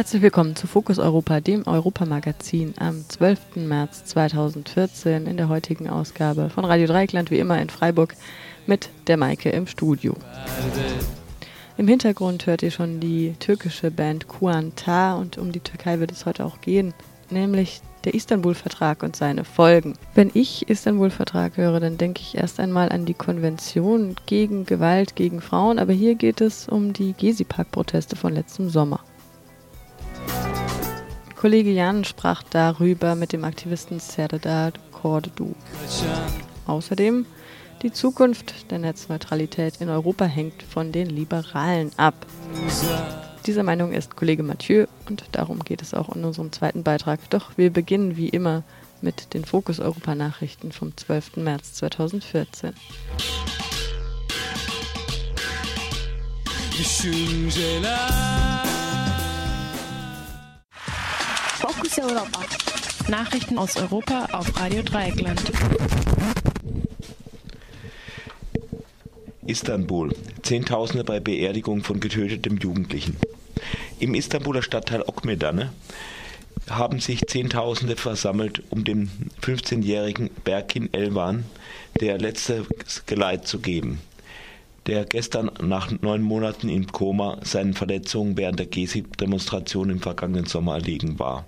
Herzlich willkommen zu Fokus Europa, dem Europamagazin am 12. März 2014 in der heutigen Ausgabe von Radio Dreieckland, wie immer in Freiburg, mit der Maike im Studio. Im Hintergrund hört ihr schon die türkische Band Kuanta und um die Türkei wird es heute auch gehen, nämlich der Istanbul-Vertrag und seine Folgen. Wenn ich Istanbul-Vertrag höre, dann denke ich erst einmal an die Konvention gegen Gewalt gegen Frauen, aber hier geht es um die Gezi-Park-Proteste von letztem Sommer. Kollege Jan sprach darüber mit dem Aktivisten Serdar Kordu. Außerdem, die Zukunft der Netzneutralität in Europa hängt von den Liberalen ab. Dieser Meinung ist Kollege Mathieu und darum geht es auch in unserem zweiten Beitrag. Doch wir beginnen wie immer mit den Fokus Europa Nachrichten vom 12. März 2014. Europa. Nachrichten aus Europa auf Radio Dreieckland. Istanbul. Zehntausende bei Beerdigung von getötetem Jugendlichen. Im Istanbuler Stadtteil Okmedane haben sich Zehntausende versammelt, um dem 15-jährigen Berkin Elvan der letzte Geleit zu geben, der gestern nach neun Monaten im Koma seinen Verletzungen während der Gezi-Demonstration im vergangenen Sommer erlegen war.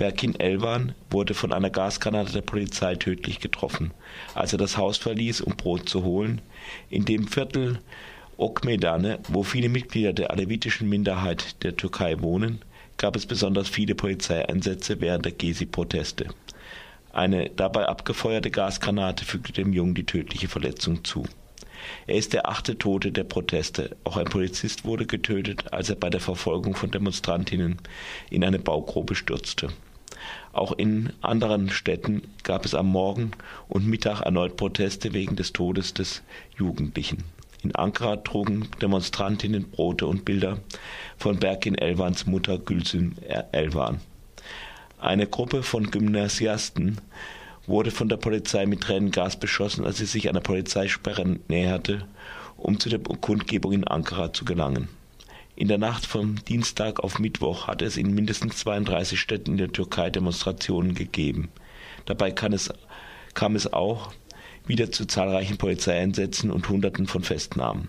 Berkin Elvan wurde von einer Gasgranate der Polizei tödlich getroffen, als er das Haus verließ, um Brot zu holen. In dem Viertel Okmedane, wo viele Mitglieder der alevitischen Minderheit der Türkei wohnen, gab es besonders viele Polizeieinsätze während der Gezi-Proteste. Eine dabei abgefeuerte Gasgranate fügte dem Jungen die tödliche Verletzung zu. Er ist der achte Tote der Proteste. Auch ein Polizist wurde getötet, als er bei der Verfolgung von Demonstrantinnen in eine Baugrube stürzte. Auch in anderen Städten gab es am Morgen und Mittag erneut Proteste wegen des Todes des Jugendlichen. In Ankara trugen Demonstrantinnen Brote und Bilder von Berkin Elvans Mutter Gülsün Elvan. Eine Gruppe von Gymnasiasten wurde von der Polizei mit Tränengas beschossen, als sie sich einer Polizeisperre näherte, um zu der Kundgebung in Ankara zu gelangen. In der Nacht vom Dienstag auf Mittwoch hat es in mindestens 32 Städten in der Türkei Demonstrationen gegeben. Dabei es, kam es auch wieder zu zahlreichen Polizeieinsätzen und Hunderten von Festnahmen.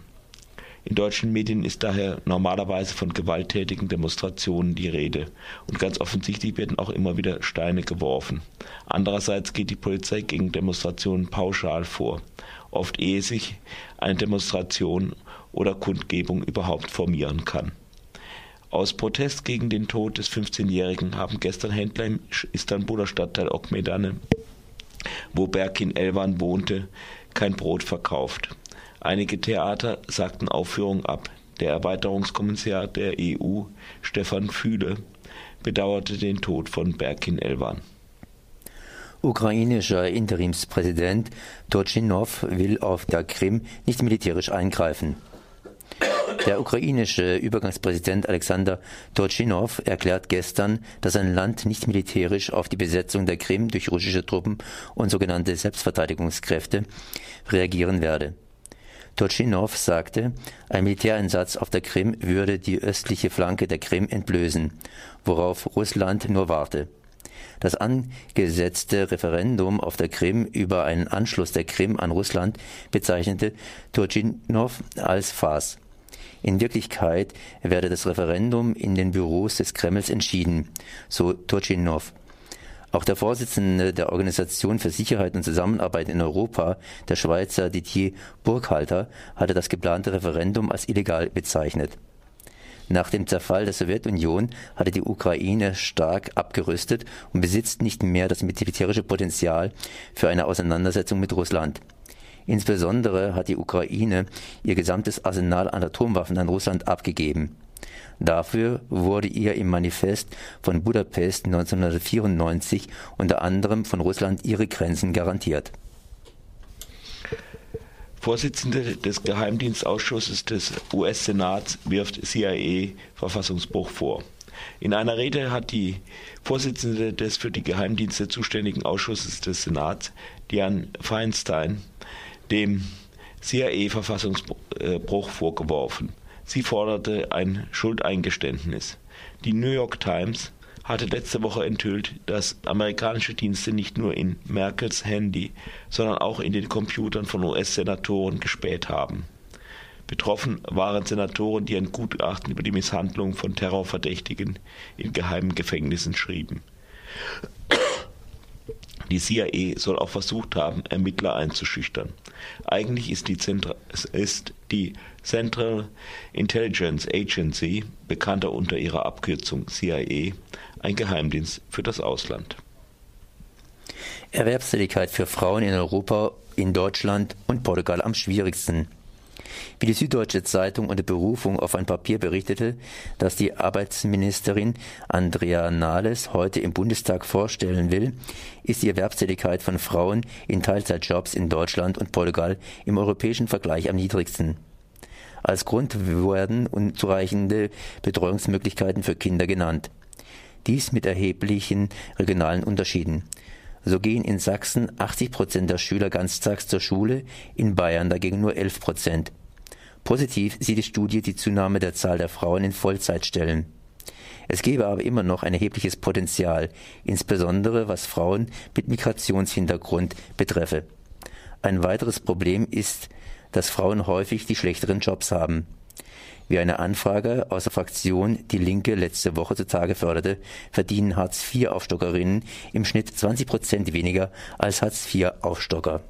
In deutschen Medien ist daher normalerweise von gewalttätigen Demonstrationen die Rede und ganz offensichtlich werden auch immer wieder Steine geworfen. Andererseits geht die Polizei gegen Demonstrationen pauschal vor, oft ehe sich eine Demonstration oder Kundgebung überhaupt formieren kann. Aus Protest gegen den Tod des 15-Jährigen haben gestern Händler im Istanbuler Stadtteil Okmedane, wo Berkin Elvan wohnte, kein Brot verkauft. Einige Theater sagten Aufführungen ab. Der Erweiterungskommissar der EU, Stefan Fühle, bedauerte den Tod von Berkin Elvan. Ukrainischer Interimspräsident Turchinov will auf der Krim nicht militärisch eingreifen. Der ukrainische Übergangspräsident Alexander Turchinov erklärt gestern, dass sein Land nicht militärisch auf die Besetzung der Krim durch russische Truppen und sogenannte Selbstverteidigungskräfte reagieren werde. Turchinov sagte, ein Militäreinsatz auf der Krim würde die östliche Flanke der Krim entblößen, worauf Russland nur warte. Das angesetzte Referendum auf der Krim über einen Anschluss der Krim an Russland bezeichnete Turchinov als Farce. In Wirklichkeit werde das Referendum in den Büros des Kremls entschieden, so Turchinov. Auch der Vorsitzende der Organisation für Sicherheit und Zusammenarbeit in Europa, der Schweizer Didier Burkhalter, hatte das geplante Referendum als illegal bezeichnet Nach dem Zerfall der Sowjetunion hatte die Ukraine stark abgerüstet und besitzt nicht mehr das militärische Potenzial für eine Auseinandersetzung mit Russland. Insbesondere hat die Ukraine ihr gesamtes Arsenal an Atomwaffen an Russland abgegeben. Dafür wurde ihr im Manifest von Budapest 1994 unter anderem von Russland ihre Grenzen garantiert. Vorsitzende des Geheimdienstausschusses des US-Senats wirft CIA Verfassungsbruch vor. In einer Rede hat die Vorsitzende des für die Geheimdienste zuständigen Ausschusses des Senats, Dianne Feinstein, dem CIA Verfassungsbruch vorgeworfen. Sie forderte ein Schuldeingeständnis. Die New York Times hatte letzte Woche enthüllt, dass amerikanische Dienste nicht nur in Merkels Handy, sondern auch in den Computern von US-Senatoren gespäht haben. Betroffen waren Senatoren, die ein Gutachten über die Misshandlung von Terrorverdächtigen in geheimen Gefängnissen schrieben. Die CIA soll auch versucht haben, Ermittler einzuschüchtern. Eigentlich ist die, Zentra ist die Central Intelligence Agency, bekannter unter ihrer Abkürzung CIA, ein Geheimdienst für das Ausland. Erwerbstätigkeit für Frauen in Europa, in Deutschland und Portugal am schwierigsten. Wie die Süddeutsche Zeitung unter Berufung auf ein Papier berichtete, das die Arbeitsministerin Andrea Nahles heute im Bundestag vorstellen will, ist die Erwerbstätigkeit von Frauen in Teilzeitjobs in Deutschland und Portugal im europäischen Vergleich am niedrigsten. Als Grund werden unzureichende Betreuungsmöglichkeiten für Kinder genannt. Dies mit erheblichen regionalen Unterschieden. So gehen in Sachsen 80 Prozent der Schüler ganztags zur Schule, in Bayern dagegen nur 11 Prozent. Positiv sieht die Studie die Zunahme der Zahl der Frauen in Vollzeitstellen. Es gebe aber immer noch ein erhebliches Potenzial, insbesondere was Frauen mit Migrationshintergrund betreffe. Ein weiteres Problem ist, dass Frauen häufig die schlechteren Jobs haben. Wie eine Anfrage aus der Fraktion Die Linke letzte Woche zutage förderte, verdienen Hartz-IV-Aufstockerinnen im Schnitt 20 Prozent weniger als Hartz-IV-Aufstocker.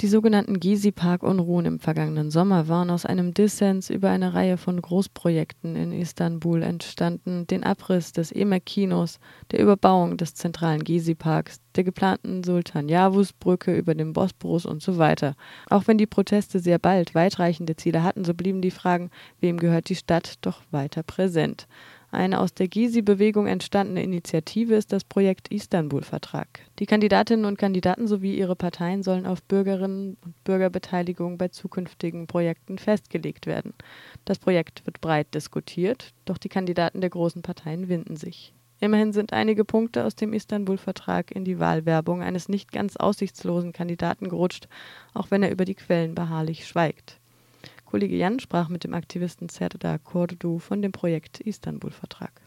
Die sogenannten Gezi-Park-Unruhen im vergangenen Sommer waren aus einem Dissens über eine Reihe von Großprojekten in Istanbul entstanden, den Abriss des Emek-Kinos, der Überbauung des zentralen Gezi-Parks, der geplanten Sultan-Yavuz-Brücke über den Bosporus und so weiter. Auch wenn die Proteste sehr bald weitreichende Ziele hatten, so blieben die Fragen, wem gehört die Stadt, doch weiter präsent. Eine aus der Gysi-Bewegung entstandene Initiative ist das Projekt Istanbul-Vertrag. Die Kandidatinnen und Kandidaten sowie ihre Parteien sollen auf Bürgerinnen und Bürgerbeteiligung bei zukünftigen Projekten festgelegt werden. Das Projekt wird breit diskutiert, doch die Kandidaten der großen Parteien winden sich. Immerhin sind einige Punkte aus dem Istanbul-Vertrag in die Wahlwerbung eines nicht ganz aussichtslosen Kandidaten gerutscht, auch wenn er über die Quellen beharrlich schweigt. Kollege Jan sprach mit dem Aktivisten Serdar Kordu von dem Projekt Istanbul-Vertrag.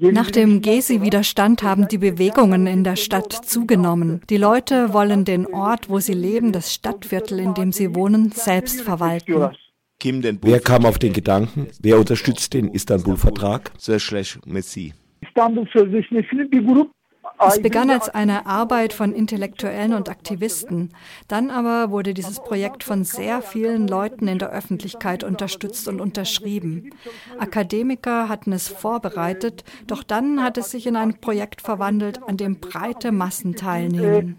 Nach dem Gezi-Widerstand haben die Bewegungen in der Stadt zugenommen. Die Leute wollen den Ort, wo sie leben, das Stadtviertel, in dem sie wohnen, selbst verwalten. Wer kam auf den Gedanken? Wer unterstützt den Istanbul-Vertrag? Es begann als eine Arbeit von Intellektuellen und Aktivisten. Dann aber wurde dieses Projekt von sehr vielen Leuten in der Öffentlichkeit unterstützt und unterschrieben. Akademiker hatten es vorbereitet, doch dann hat es sich in ein Projekt verwandelt, an dem breite Massen teilnehmen.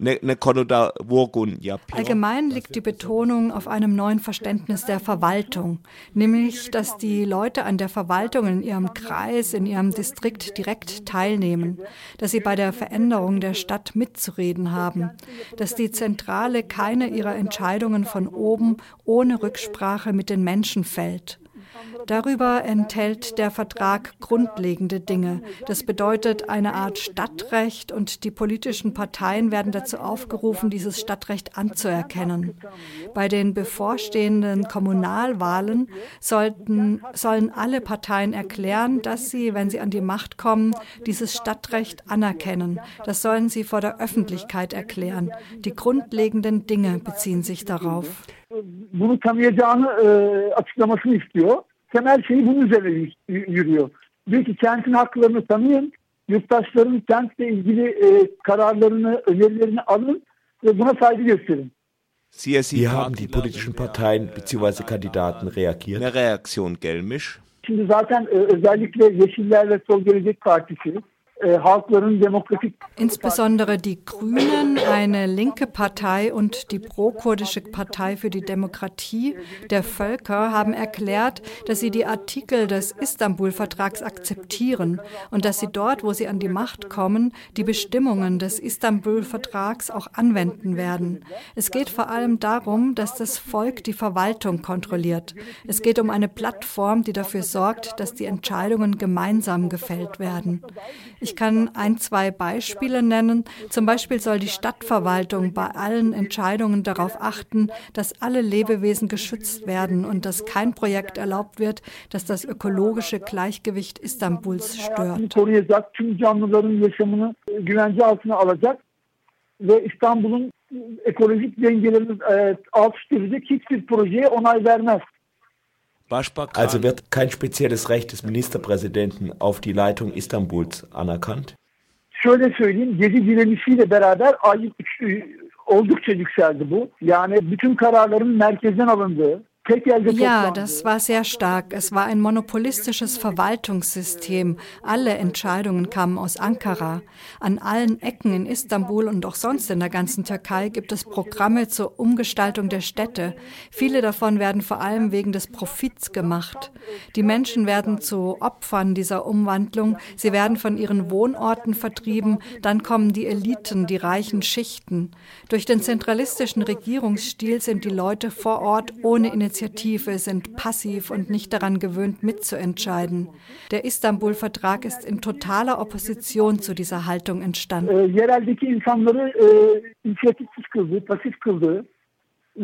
Bir çalışmaya dönüştü. Allgemein liegt die Betonung auf einem neuen Verständnis der Verwaltung, nämlich, dass die Leute an der Verwaltung in ihrem Kreis, in ihrem Distrikt direkt teilnehmen, dass sie bei der Veränderung der Stadt mitzureden haben, dass die Zentrale keine ihrer Entscheidungen von oben ohne Rücksprache mit den Menschen fällt. Darüber enthält der Vertrag grundlegende Dinge. Das bedeutet eine Art Stadtrecht und die politischen Parteien werden dazu aufgerufen, dieses Stadtrecht anzuerkennen. Bei den bevorstehenden Kommunalwahlen sollten, sollen alle Parteien erklären, dass sie, wenn sie an die Macht kommen, dieses Stadtrecht anerkennen. Das sollen sie vor der Öffentlichkeit erklären. Die grundlegenden Dinge beziehen sich darauf. Bunu tanıyacağını e, açıklamasını istiyor. Temel şeyi bunun üzerine yürüyor. Diyor ki kentin haklarını tanıyın, yurttaşların kentle ilgili e, kararlarını, önerilerini alın ve buna saygı gösterin. Wie haben die politischen Parteien bzw. Kandidaten reagiert? Eine Reaktion gelmisch. Şimdi zaten e, özellikle Yeşiller ve Sol Gelecek Partisi Insbesondere die Grünen, eine linke Partei und die pro-kurdische Partei für die Demokratie der Völker haben erklärt, dass sie die Artikel des Istanbul-Vertrags akzeptieren und dass sie dort, wo sie an die Macht kommen, die Bestimmungen des Istanbul-Vertrags auch anwenden werden. Es geht vor allem darum, dass das Volk die Verwaltung kontrolliert. Es geht um eine Plattform, die dafür sorgt, dass die Entscheidungen gemeinsam gefällt werden. Ich kann ein, zwei Beispiele nennen. Zum Beispiel soll die Stadtverwaltung bei allen Entscheidungen darauf achten, dass alle Lebewesen geschützt werden und dass kein Projekt erlaubt wird, das das ökologische Gleichgewicht Istanbuls stört. ve İstanbul'un ekolojik dengelerini e, alt üst edecek hiçbir projeye onay vermez. Also wird kein spezielles Recht des Ministerpräsidenten auf die Leitung Istanbuls anerkannt? Şöyle söyleyeyim, gezi direnişiyle beraber ay, oldukça yükseldi bu. Yani bütün kararların merkezden alındığı, Ja, das war sehr stark. Es war ein monopolistisches Verwaltungssystem. Alle Entscheidungen kamen aus Ankara. An allen Ecken in Istanbul und auch sonst in der ganzen Türkei gibt es Programme zur Umgestaltung der Städte. Viele davon werden vor allem wegen des Profits gemacht. Die Menschen werden zu Opfern dieser Umwandlung. Sie werden von ihren Wohnorten vertrieben. Dann kommen die Eliten, die reichen Schichten. Durch den zentralistischen Regierungsstil sind die Leute vor Ort ohne Initiative Initiative sind passiv und nicht daran gewöhnt, mitzuentscheiden. Der Istanbul-Vertrag ist in totaler Opposition zu dieser Haltung entstanden. E,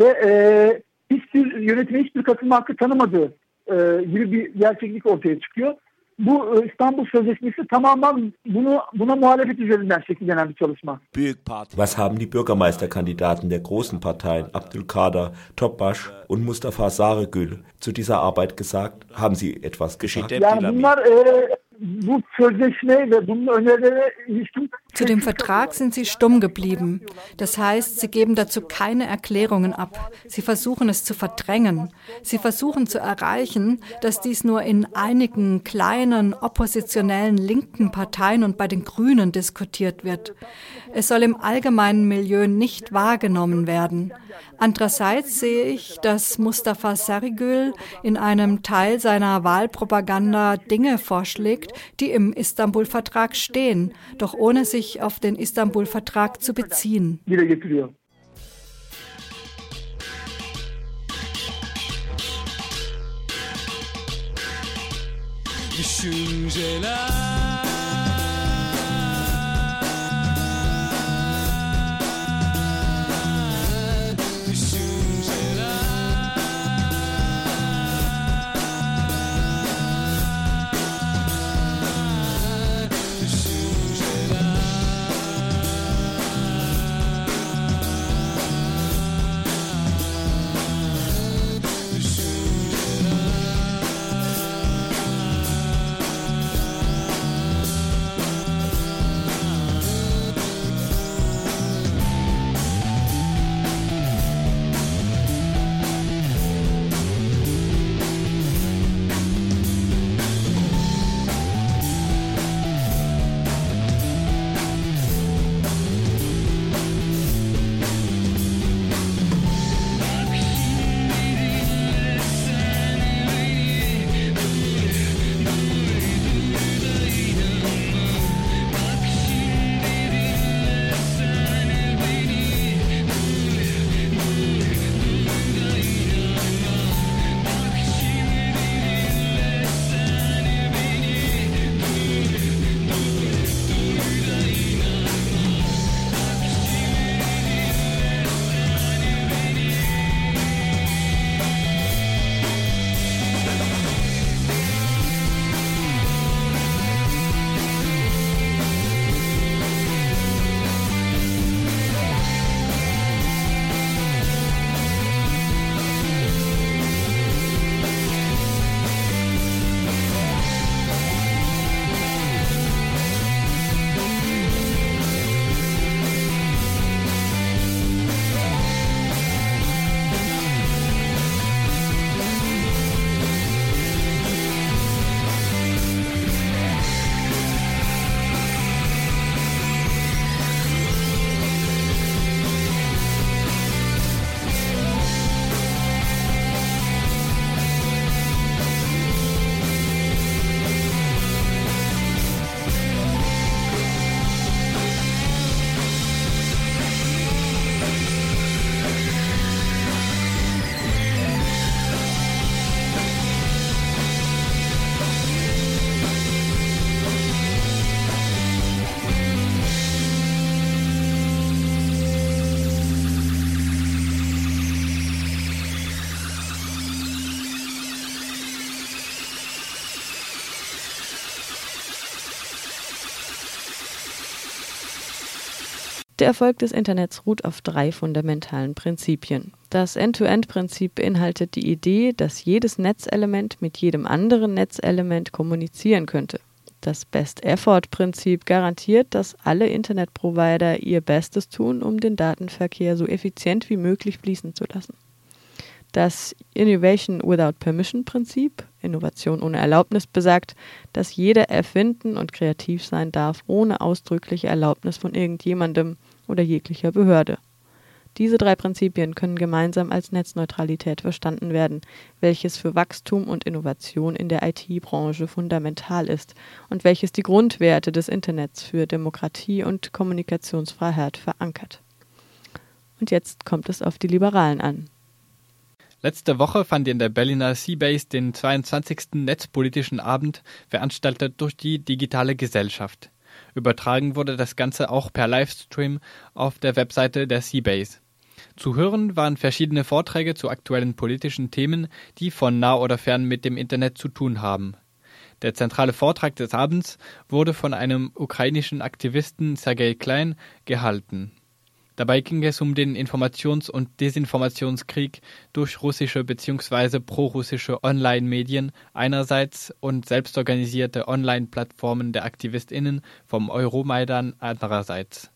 e, hiçbir yönetime hiçbir katılma hakkı tanımadığı e, gibi bir gerçeklik ortaya çıkıyor. Bu e, İstanbul Sözleşmesi tamamen bunu buna muhalefet üzerinden şekillenen bir çalışma. Was haben die Bürgermeisterkandidaten der großen Parteien Abdülkader, Topbaş und Mustafa Sarıgül zu dieser Arbeit gesagt? Haben sie etwas gesagt? Yani bunlar e, Zu dem Vertrag sind sie stumm geblieben. Das heißt, sie geben dazu keine Erklärungen ab. Sie versuchen es zu verdrängen. Sie versuchen zu erreichen, dass dies nur in einigen kleinen oppositionellen linken Parteien und bei den Grünen diskutiert wird. Es soll im allgemeinen Milieu nicht wahrgenommen werden. Andererseits sehe ich, dass Mustafa Sarigül in einem Teil seiner Wahlpropaganda Dinge vorschlägt, die im Istanbul-Vertrag stehen, doch ohne sich auf den Istanbul-Vertrag zu beziehen. Düşünceler Der Erfolg des Internets ruht auf drei fundamentalen Prinzipien. Das End-to-End-Prinzip beinhaltet die Idee, dass jedes Netzelement mit jedem anderen Netzelement kommunizieren könnte. Das Best-Effort-Prinzip garantiert, dass alle Internetprovider ihr Bestes tun, um den Datenverkehr so effizient wie möglich fließen zu lassen. Das Innovation Without Permission Prinzip, Innovation ohne Erlaubnis, besagt, dass jeder erfinden und kreativ sein darf, ohne ausdrückliche Erlaubnis von irgendjemandem oder jeglicher Behörde. Diese drei Prinzipien können gemeinsam als Netzneutralität verstanden werden, welches für Wachstum und Innovation in der IT-Branche fundamental ist und welches die Grundwerte des Internets für Demokratie und Kommunikationsfreiheit verankert. Und jetzt kommt es auf die Liberalen an. Letzte Woche fand in der Berliner Seabase den 22. Netzpolitischen Abend, veranstaltet durch die Digitale Gesellschaft. Übertragen wurde das Ganze auch per Livestream auf der Webseite der Seabase. Zu hören waren verschiedene Vorträge zu aktuellen politischen Themen, die von nah oder fern mit dem Internet zu tun haben. Der zentrale Vortrag des Abends wurde von einem ukrainischen Aktivisten Sergei Klein gehalten. Dabei ging es um den Informations- und Desinformationskrieg durch russische bzw. prorussische Online-Medien einerseits und selbstorganisierte Online-Plattformen der AktivistInnen vom Euromaidan andererseits.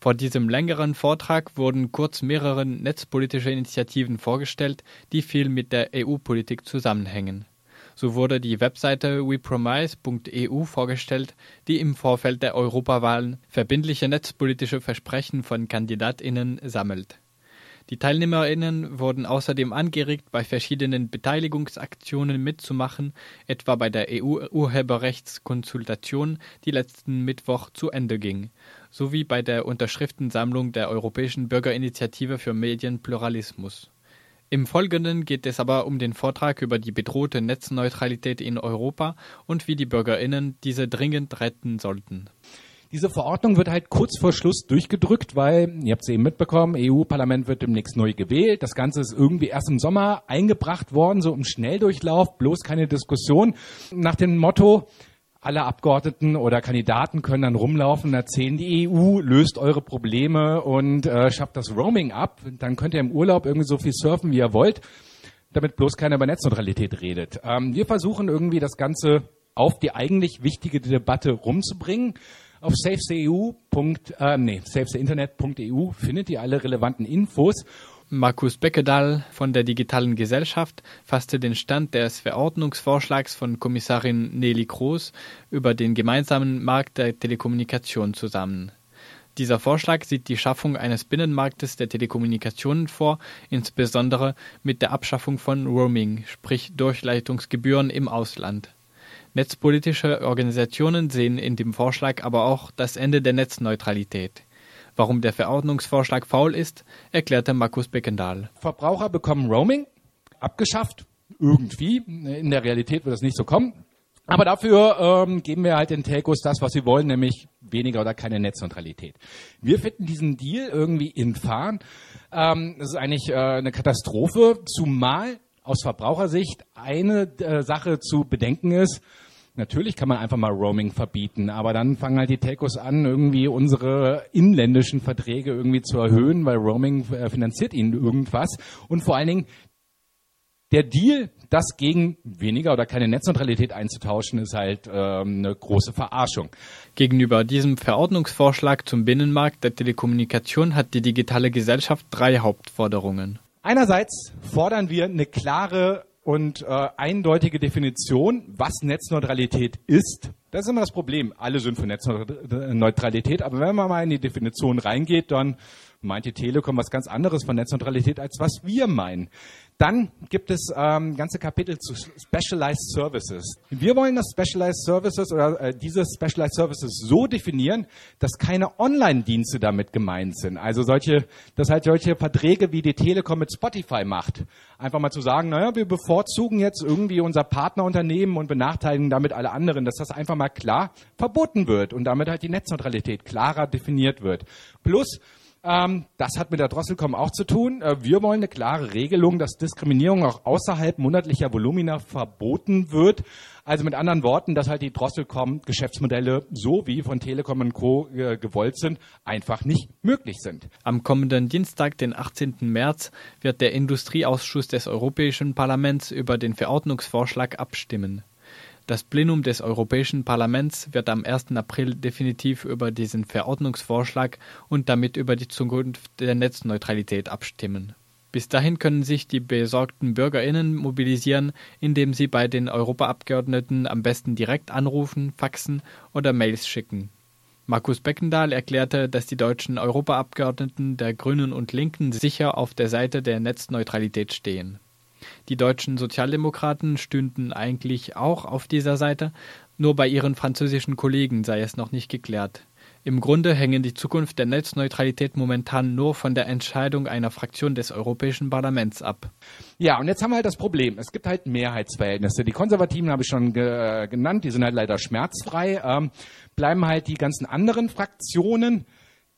Vor diesem längeren Vortrag wurden kurz mehrere netzpolitische Initiativen vorgestellt, die viel mit der EU-Politik zusammenhängen. So wurde die Webseite wepromise.eu vorgestellt, die im Vorfeld der Europawahlen verbindliche netzpolitische Versprechen von Kandidatinnen sammelt. Die Teilnehmerinnen wurden außerdem angeregt, bei verschiedenen Beteiligungsaktionen mitzumachen, etwa bei der EU-Urheberrechtskonsultation, die letzten Mittwoch zu Ende ging, sowie bei der Unterschriftensammlung der Europäischen Bürgerinitiative für Medienpluralismus. Im Folgenden geht es aber um den Vortrag über die bedrohte Netzneutralität in Europa und wie die Bürgerinnen diese dringend retten sollten. Diese Verordnung wird halt kurz vor Schluss durchgedrückt, weil, ihr habt es eben mitbekommen, EU-Parlament wird demnächst neu gewählt. Das Ganze ist irgendwie erst im Sommer eingebracht worden, so im Schnelldurchlauf, bloß keine Diskussion. Nach dem Motto, alle Abgeordneten oder Kandidaten können dann rumlaufen und erzählen, die EU löst eure Probleme und äh, schafft das Roaming ab. Dann könnt ihr im Urlaub irgendwie so viel surfen, wie ihr wollt, damit bloß keiner über Netzneutralität redet. Ähm, wir versuchen irgendwie das Ganze auf die eigentlich wichtige Debatte rumzubringen. Auf safetheu. Äh, nee, safetheinternet.eu findet ihr alle relevanten Infos Markus Beckedahl von der Digitalen Gesellschaft fasste den Stand des Verordnungsvorschlags von Kommissarin Nelly Kroes über den gemeinsamen Markt der Telekommunikation zusammen. Dieser Vorschlag sieht die Schaffung eines Binnenmarktes der Telekommunikationen vor, insbesondere mit der Abschaffung von Roaming, sprich Durchleitungsgebühren im Ausland. Netzpolitische Organisationen sehen in dem Vorschlag aber auch das Ende der Netzneutralität. Warum der Verordnungsvorschlag faul ist, erklärte Markus Beckendahl. Verbraucher bekommen Roaming abgeschafft, irgendwie. In der Realität wird das nicht so kommen. Aber dafür ähm, geben wir halt den Telcos das, was sie wollen, nämlich weniger oder keine Netzneutralität. Wir finden diesen Deal irgendwie infam. Ähm, das ist eigentlich äh, eine Katastrophe, zumal aus Verbrauchersicht eine äh, Sache zu bedenken ist. Natürlich kann man einfach mal Roaming verbieten, aber dann fangen halt die Telcos an, irgendwie unsere inländischen Verträge irgendwie zu erhöhen, weil Roaming äh, finanziert ihnen irgendwas. Und vor allen Dingen der Deal, das gegen weniger oder keine Netzneutralität einzutauschen, ist halt ähm, eine große Verarschung. Gegenüber diesem Verordnungsvorschlag zum Binnenmarkt der Telekommunikation hat die digitale Gesellschaft drei Hauptforderungen. Einerseits fordern wir eine klare und äh, eindeutige Definition, was Netzneutralität ist. Das ist immer das Problem. Alle sind für Netzneutralität, aber wenn man mal in die Definition reingeht, dann meint die Telekom was ganz anderes von Netzneutralität, als was wir meinen. Dann gibt es ähm, ganze Kapitel zu Specialized Services. Wir wollen das Specialized Services oder äh, diese Specialized Services so definieren, dass keine Online-Dienste damit gemeint sind. Also solche, dass halt solche Verträge wie die Telekom mit Spotify macht. Einfach mal zu sagen, naja, wir bevorzugen jetzt irgendwie unser Partnerunternehmen und benachteiligen damit alle anderen, dass das einfach mal klar verboten wird und damit halt die Netzneutralität klarer definiert wird. Plus, ähm, das hat mit der Drosselcom auch zu tun. Äh, wir wollen eine klare Regelung, dass Diskriminierung auch außerhalb monatlicher Volumina verboten wird. Also mit anderen Worten, dass halt die Drosselcom Geschäftsmodelle so wie von Telekom und Co. Äh, gewollt sind, einfach nicht möglich sind. Am kommenden Dienstag, den 18. März, wird der Industrieausschuss des Europäischen Parlaments über den Verordnungsvorschlag abstimmen. Das Plenum des Europäischen Parlaments wird am 1. April definitiv über diesen Verordnungsvorschlag und damit über die Zukunft der Netzneutralität abstimmen. Bis dahin können sich die besorgten Bürgerinnen mobilisieren, indem sie bei den Europaabgeordneten am besten direkt anrufen, faxen oder Mails schicken. Markus Beckendahl erklärte, dass die deutschen Europaabgeordneten der Grünen und Linken sicher auf der Seite der Netzneutralität stehen. Die deutschen Sozialdemokraten stünden eigentlich auch auf dieser Seite, nur bei ihren französischen Kollegen sei es noch nicht geklärt. Im Grunde hängen die Zukunft der Netzneutralität momentan nur von der Entscheidung einer Fraktion des Europäischen Parlaments ab. Ja, und jetzt haben wir halt das Problem. Es gibt halt Mehrheitsverhältnisse. Die Konservativen habe ich schon ge genannt, die sind halt leider schmerzfrei. Ähm, bleiben halt die ganzen anderen Fraktionen,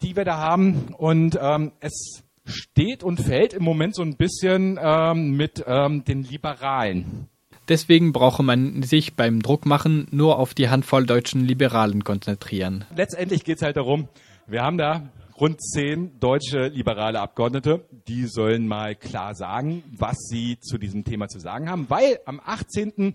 die wir da haben. Und ähm, es steht und fällt im Moment so ein bisschen ähm, mit ähm, den Liberalen. Deswegen brauche man sich beim Druckmachen nur auf die Handvoll deutschen Liberalen konzentrieren. Letztendlich geht es halt darum, wir haben da rund zehn deutsche liberale Abgeordnete, die sollen mal klar sagen, was sie zu diesem Thema zu sagen haben, weil am 18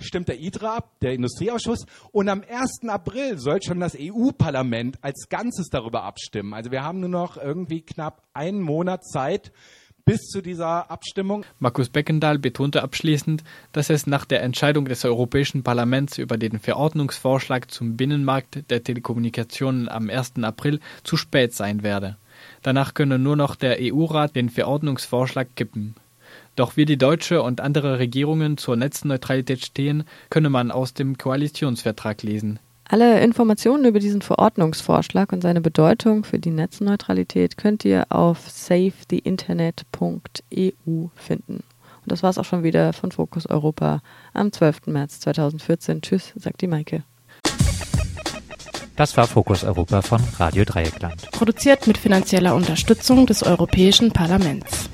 stimmt der ITRA ab, der Industrieausschuss, und am 1. April soll schon das EU-Parlament als Ganzes darüber abstimmen. Also wir haben nur noch irgendwie knapp einen Monat Zeit, bis zu dieser Abstimmung. Markus Beckendahl betonte abschließend, dass es nach der Entscheidung des Europäischen Parlaments über den Verordnungsvorschlag zum Binnenmarkt der Telekommunikationen am 1. April zu spät sein werde. Danach könne nur noch der EU-Rat den Verordnungsvorschlag kippen. Doch wie die deutsche und andere Regierungen zur Netzneutralität stehen, könne man aus dem Koalitionsvertrag lesen. Alle Informationen über diesen Verordnungsvorschlag und seine Bedeutung für die Netzneutralität könnt ihr auf savetheinternet.eu finden. Und das war es auch schon wieder von Fokus Europa am 12. März 2014. Tschüss, sagt die Maike. Das war Fokus Europa von Radio Dreieckland. Produziert mit finanzieller Unterstützung des Europäischen Parlaments.